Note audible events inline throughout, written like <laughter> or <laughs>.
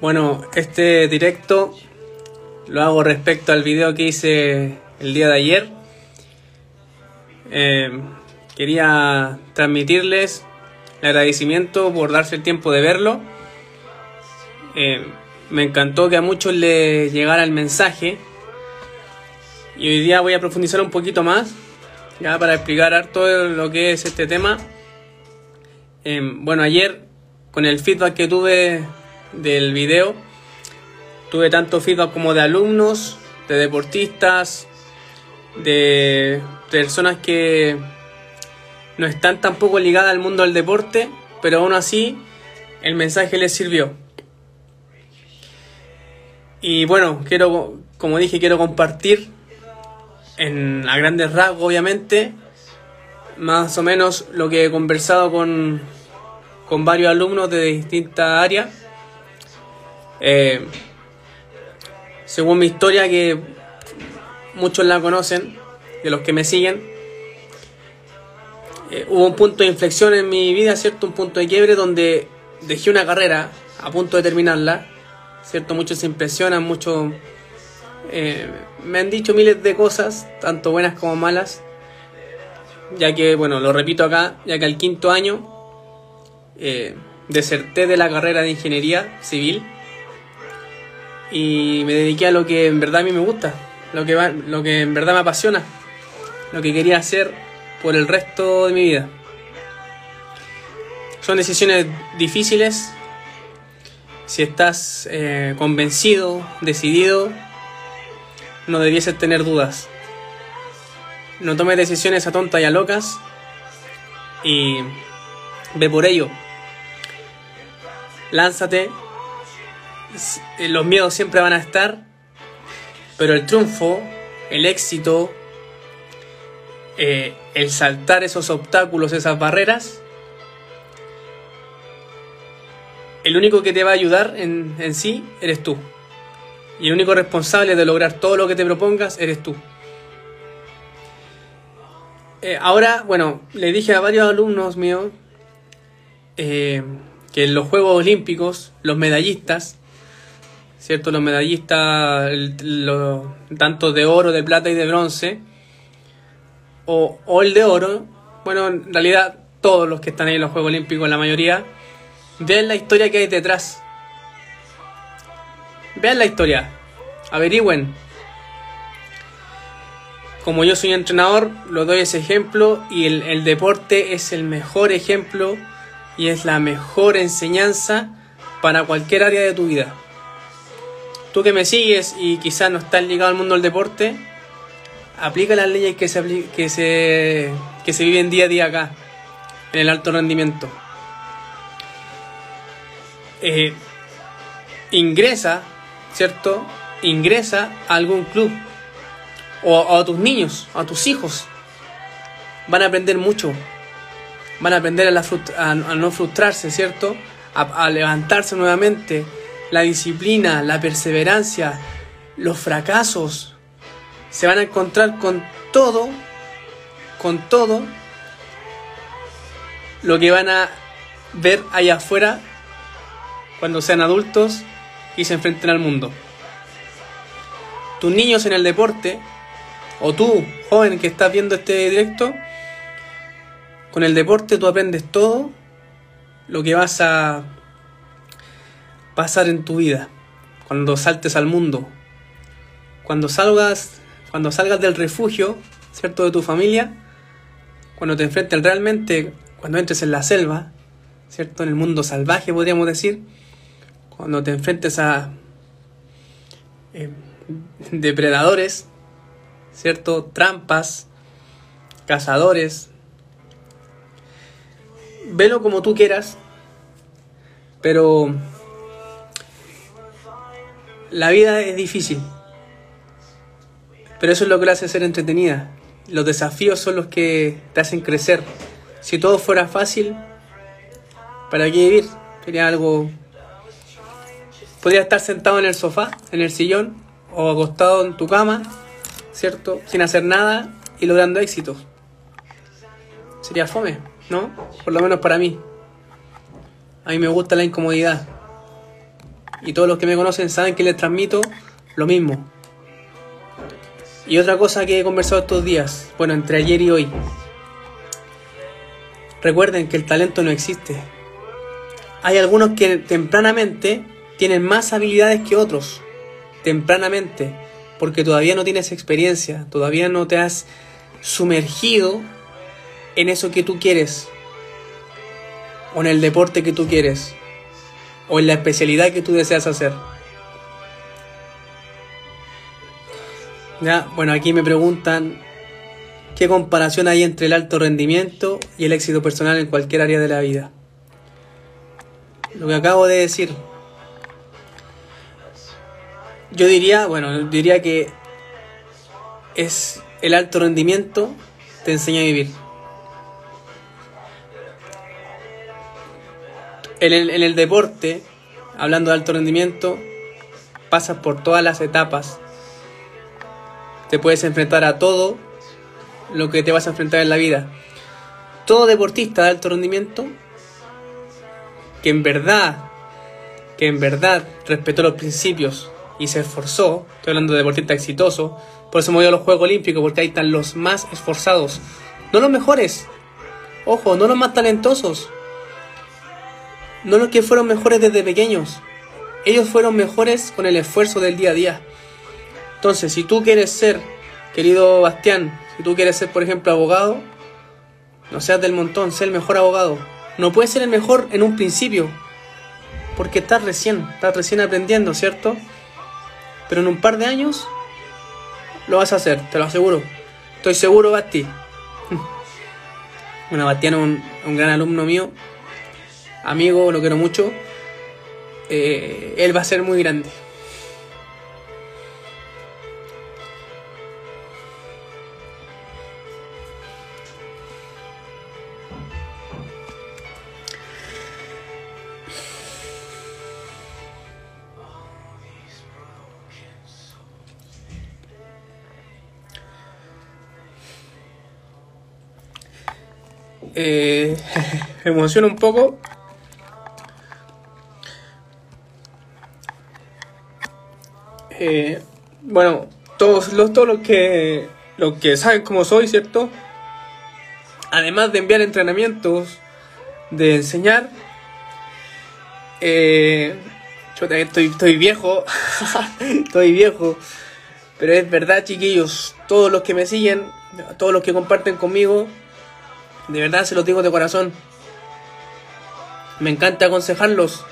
Bueno, este directo lo hago respecto al video que hice el día de ayer. Eh, quería transmitirles el agradecimiento por darse el tiempo de verlo. Eh, me encantó que a muchos les llegara el mensaje. Y hoy día voy a profundizar un poquito más, ya para explicar todo lo que es este tema. Eh, bueno, ayer con el feedback que tuve del video. Tuve tanto feedback como de alumnos, de deportistas, de personas que no están tampoco ligadas al mundo del deporte, pero aún así el mensaje les sirvió. Y bueno, quiero, como dije, quiero compartir en a grandes rasgos, obviamente, más o menos lo que he conversado con, con varios alumnos de distintas áreas eh, según mi historia, que muchos la conocen, de los que me siguen, eh, hubo un punto de inflexión en mi vida, ¿cierto? Un punto de quiebre donde dejé una carrera a punto de terminarla, ¿cierto? Muchos se impresionan, muchos eh, me han dicho miles de cosas, tanto buenas como malas, ya que, bueno, lo repito acá, ya que al quinto año deserté de la carrera de ingeniería civil y me dediqué a lo que en verdad a mí me gusta, lo que, lo que en verdad me apasiona, lo que quería hacer por el resto de mi vida. Son decisiones difíciles. Si estás eh, convencido, decidido, no debieses tener dudas. No tomes decisiones a tontas y a locas y ve por ello. Lánzate los miedos siempre van a estar, pero el triunfo, el éxito, eh, el saltar esos obstáculos, esas barreras, el único que te va a ayudar en, en sí eres tú. Y el único responsable de lograr todo lo que te propongas eres tú. Eh, ahora, bueno, le dije a varios alumnos míos que en los Juegos Olímpicos, los medallistas, ¿cierto? Los medallistas, tanto de oro, de plata y de bronce, o, o, el de oro, bueno, en realidad todos los que están ahí en los Juegos Olímpicos, la mayoría, vean la historia que hay detrás. Vean la historia, averigüen. Como yo soy entrenador, lo doy ese ejemplo y el, el deporte es el mejor ejemplo y es la mejor enseñanza para cualquier área de tu vida tú que me sigues y quizás no estás ligado al mundo del deporte, aplica las leyes que se, que se, que se viven día a día acá, en el alto rendimiento. Eh, ingresa, ¿cierto? Ingresa a algún club o, a tus niños, a tus hijos. Van a aprender mucho. Van a aprender a, no frustrarse, ¿cierto? a levantarse nuevamente, la disciplina, la perseverancia, los fracasos. Se van a encontrar con todo, con todo lo que van a ver allá afuera cuando sean adultos y se enfrenten al mundo. Tus niños en el deporte, o tú, joven que estás viendo este directo, con el deporte tú aprendes todo lo que vas a pasar en tu vida, cuando saltes al mundo, cuando salgas, cuando salgas del refugio, ¿cierto? De tu familia, cuando te enfrentes realmente, cuando entres en la selva, ¿cierto? En el mundo salvaje, podríamos decir, cuando te enfrentes a eh, depredadores, ¿cierto? Trampas, cazadores. Velo como tú quieras, pero la vida es difícil, pero eso es lo que la hace ser entretenida. Los desafíos son los que te hacen crecer. Si todo fuera fácil, ¿para qué vivir? Sería algo Podrías estar sentado en el sofá, en el sillón, o acostado en tu cama, ¿cierto? Sin hacer nada y logrando éxitos. Sería fome, ¿no? Por lo menos para mí. A mí me gusta la incomodidad. Y todos los que me conocen saben que les transmito lo mismo. Y otra cosa que he conversado estos días, bueno, entre ayer y hoy. Recuerden que el talento no existe. Hay algunos que tempranamente tienen más habilidades que otros. Tempranamente. Porque todavía no tienes experiencia, todavía no te has sumergido en eso que tú quieres. O en el deporte que tú quieres. O en la especialidad que tú deseas hacer. Ya, bueno, aquí me preguntan qué comparación hay entre el alto rendimiento y el éxito personal en cualquier área de la vida. Lo que acabo de decir. Yo diría, bueno, diría que es el alto rendimiento te enseña a vivir. En el, deporte, hablando de alto rendimiento, pasas por todas las etapas te puedes enfrentar a todo lo que te vas a enfrentar en la vida. Todo deportista de alto rendimiento que en verdad, que en verdad respetó los principios y se esforzó, estoy hablando de deportista exitoso, por eso me voy a los Juegos Olímpicos, porque ahí están los más esforzados, no los mejores, ojo, no los más talentosos, no los que fueron mejores desde pequeños, ellos fueron mejores con el esfuerzo del día a día. Entonces, si tú quieres ser, querido Bastián, si tú quieres ser, por ejemplo, abogado, no seas del montón, sé el mejor abogado. No puedes ser el mejor en un principio, porque estás recién, estás recién aprendiendo, ¿cierto? Pero en un par de años lo vas a hacer, te lo aseguro. Estoy seguro, Basti. <laughs> Bueno, Bastián es un, gran alumno mío, amigo, lo quiero mucho. Eh, él va a ser muy grande. eh, <laughs> me emociona un poco. Eh, bueno, todos los, todos los que, los que saben cómo soy, ¿cierto? Además de enviar entrenamientos, de enseñar, eh, yo estoy, estoy viejo, <laughs> estoy viejo, pero es verdad, chiquillos, todos los que me siguen, todos los que comparten conmigo, de verdad se lo digo de corazón. Me encanta aconsejarlos.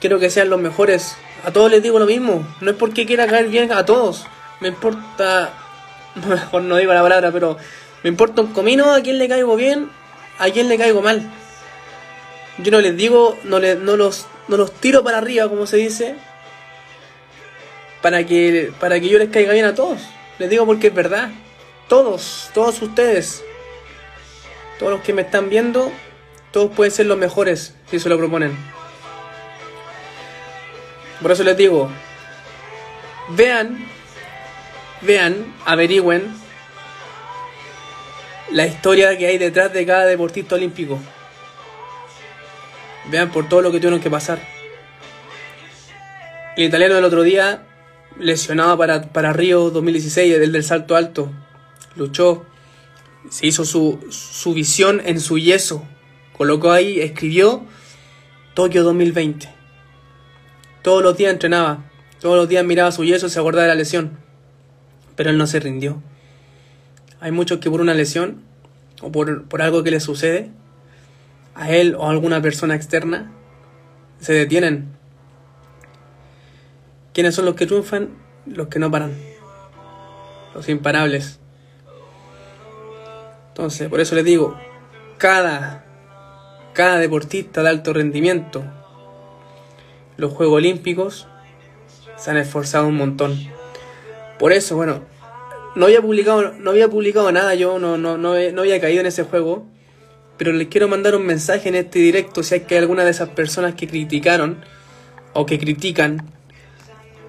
Quiero que sean los mejores. A todos les digo lo mismo. No es porque quiera caer bien a todos. Me importa. <laughs> Mejor no digo la palabra, pero. Me importa un comino a quién le caigo bien, a quién le caigo mal. Yo no les digo, no, les, no, los, no los tiro para arriba, como se dice, para que, para que yo les caiga bien a todos. Les digo porque es verdad. Todos, todos ustedes todos los que me están viendo, todos pueden ser los mejores si se lo proponen. Por eso les digo, vean, vean, averigüen la historia que hay detrás de cada deportista olímpico. Vean por todo lo que tuvieron que pasar. El italiano el otro día, lesionado para, para Río 2016, el del salto alto, luchó, se hizo su, su visión en su yeso. Colocó ahí, escribió Tokio 2020. Todos los días entrenaba, todos los días miraba su yeso y se acordaba de la lesión. Pero él no se rindió. Hay muchos que por una lesión o por, por algo que le sucede a él o a alguna persona externa se detienen. ¿Quiénes son los que triunfan? Los que no paran. Los imparables. Entonces, por eso les digo, cada, cada deportista de alto rendimiento, los Juegos Olímpicos, se han esforzado un montón. Por eso, bueno, no había publicado, no había publicado nada yo, no, no, no, no había caído en ese juego, pero les quiero mandar un mensaje en este directo si hay que alguna de esas personas que criticaron o que critican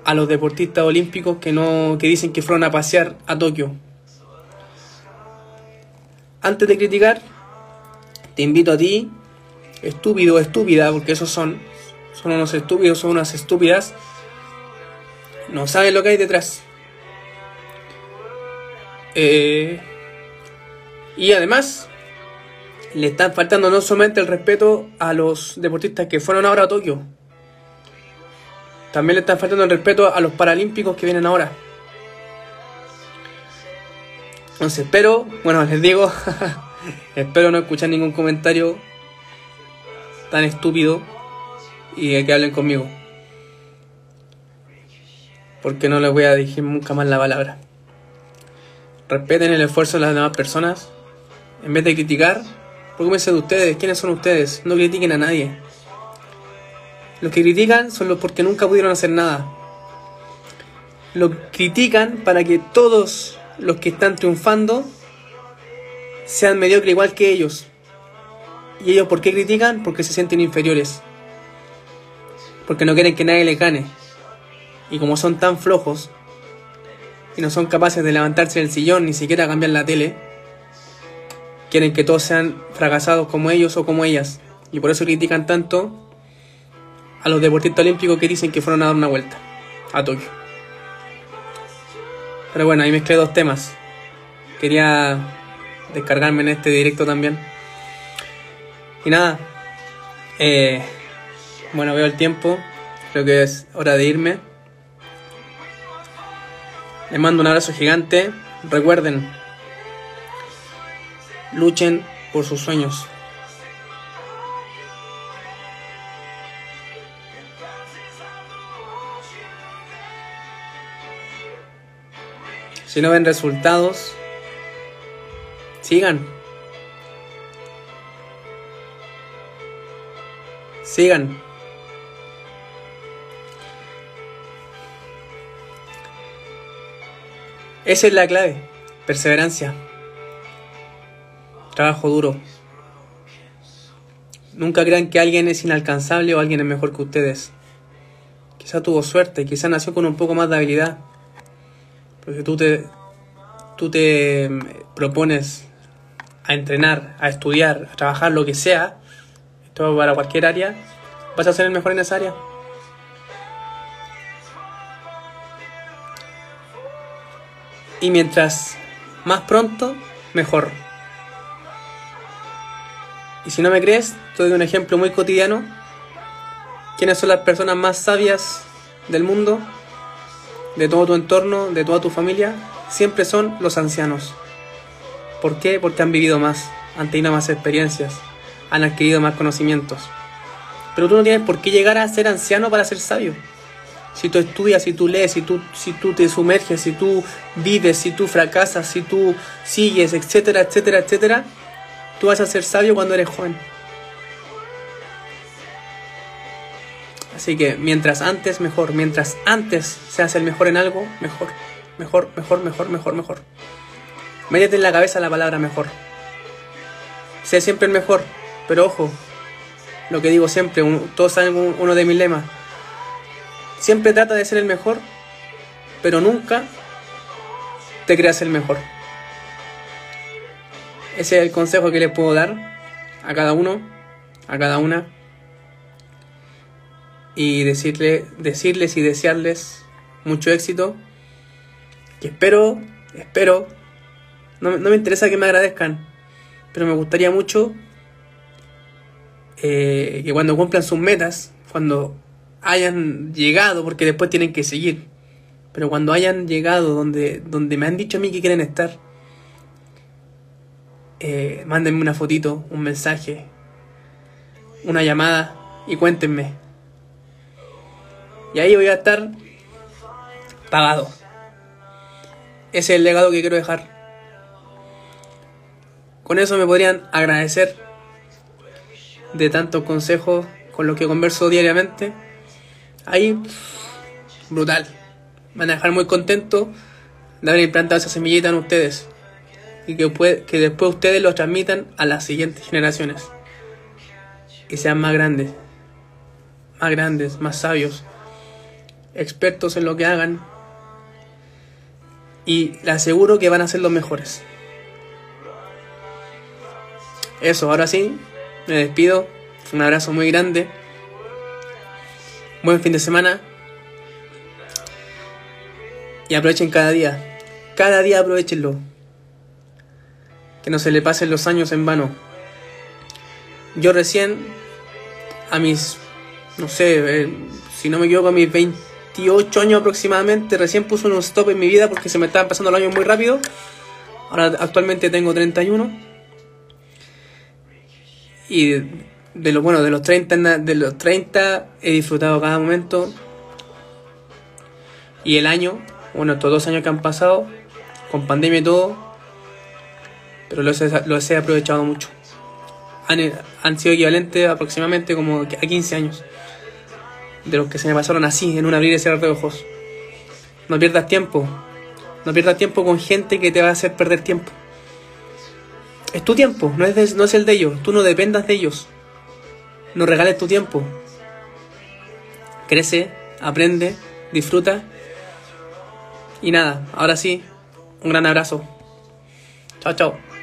a los deportistas olímpicos que no que dicen que fueron a pasear a Tokio. Antes de criticar, te invito a ti, estúpido estúpida, porque esos son, son unos estúpidos, son unas estúpidas, no saben lo que hay detrás. Eh, y además, le están faltando no solamente el respeto a los deportistas que fueron ahora a Tokio, también le están faltando el respeto a los paralímpicos que vienen ahora. Entonces espero, bueno, les digo, <laughs> espero no escuchar ningún comentario tan estúpido y que hablen conmigo. Porque no les voy a dirigir nunca más la palabra. Respeten el esfuerzo de las demás personas. En vez de criticar, preocúpense de ustedes. ¿Quiénes son ustedes? No critiquen a nadie. Los que critican son los porque nunca pudieron hacer nada. Lo critican para que todos los que están triunfando sean mediocres igual que ellos. ¿Y ellos por qué critican? Porque se sienten inferiores. Porque no quieren que nadie les gane. Y como son tan flojos y no son capaces de levantarse del sillón ni siquiera cambiar la tele, quieren que todos sean fracasados como ellos o como ellas. Y por eso critican tanto a los deportistas olímpicos que dicen que fueron a dar una vuelta a Tokio. Pero bueno, ahí mezclé dos temas. Quería descargarme en este directo también. Y nada, eh, bueno, veo el tiempo, creo que es hora de irme. Les mando un abrazo gigante. Recuerden, luchen por sus sueños. Si no ven resultados, sigan. Sigan. Esa es la clave. Perseverancia. Trabajo duro. Nunca crean que alguien es inalcanzable o alguien es mejor que ustedes. Quizá tuvo suerte, quizá nació con un poco más de habilidad. Porque tú te, tú te mm, propones a entrenar, a estudiar, a trabajar lo que sea, esto para cualquier área, vas a ser el mejor en esa área. Y mientras más pronto, mejor. Y si no me crees, te doy un ejemplo muy cotidiano. ¿Quiénes son las personas más sabias del mundo? de todo tu entorno, de toda tu familia, siempre son los ancianos. ¿Por qué? Porque han vivido más, han tenido más experiencias, han adquirido más conocimientos. Pero tú no tienes por qué llegar a ser anciano para ser sabio. Si tú estudias, si tú lees, si tú, si tú te sumerges, si tú vives, si tú fracasas, si tú sigues, etcétera, etcétera, etcétera, tú vas a ser sabio cuando eres joven. Así que mientras antes, mejor. Mientras antes seas el mejor en algo, mejor. Mejor, mejor, mejor, mejor, mejor. Métete en la cabeza la palabra mejor. Sé siempre el mejor. Pero ojo, lo que digo siempre, todos saben uno de mis lemas. Siempre trata de ser el mejor, pero nunca te creas el mejor. Ese es el consejo que les puedo dar a cada uno, a cada una y decirle, decirles y desearles mucho éxito. Que espero, espero, no, me interesa que me agradezcan, pero me gustaría mucho eh, que cuando cumplan sus metas, cuando hayan llegado, porque después tienen que seguir, pero cuando hayan llegado donde, donde me han dicho a mí que quieren estar, eh, mándenme una fotito, un mensaje, una llamada y cuéntenme y ahí voy a estar pagado. Ese es el legado que quiero dejar. Con eso me podrían agradecer de tantos consejos con los que converso diariamente. Ahí, brutal. Van a dejar muy contento de haber implantado esa semillita en ustedes. Y que, que después ustedes lo transmitan a las siguientes generaciones. Y sean más grandes más grandes, más sabios, expertos en lo que hagan. Y le aseguro que van a ser los mejores. Eso, ahora sí, me despido. Un abrazo muy grande. Buen fin de semana. Y aprovechen cada día. Cada día aprovechenlo. Que no se le pasen los años en vano. Yo recién, a mis, no sé, eh, si no me equivoco, a mis 28 años aproximadamente, recién puse un stop en mi vida porque se me estaban pasando los años muy rápido. Ahora actualmente tengo 31. Y de, lo bueno, de los 30, de los 30 he disfrutado cada momento. Y el año, bueno, estos dos años que han pasado, con pandemia y todo, pero los he, aprovechado mucho. Han, han sido equivalentes aproximadamente como a 15 años de los que se me pasaron así, en un abrir y cerrar de ojos. No pierdas tiempo, no pierdas tiempo con gente que te va a hacer perder tiempo. Es tu tiempo, no es, no es el de ellos, tú no dependas de ellos. No regales tu tiempo. Crece, aprende, disfruta. Y nada, ahora sí, un gran abrazo. Chao, chao.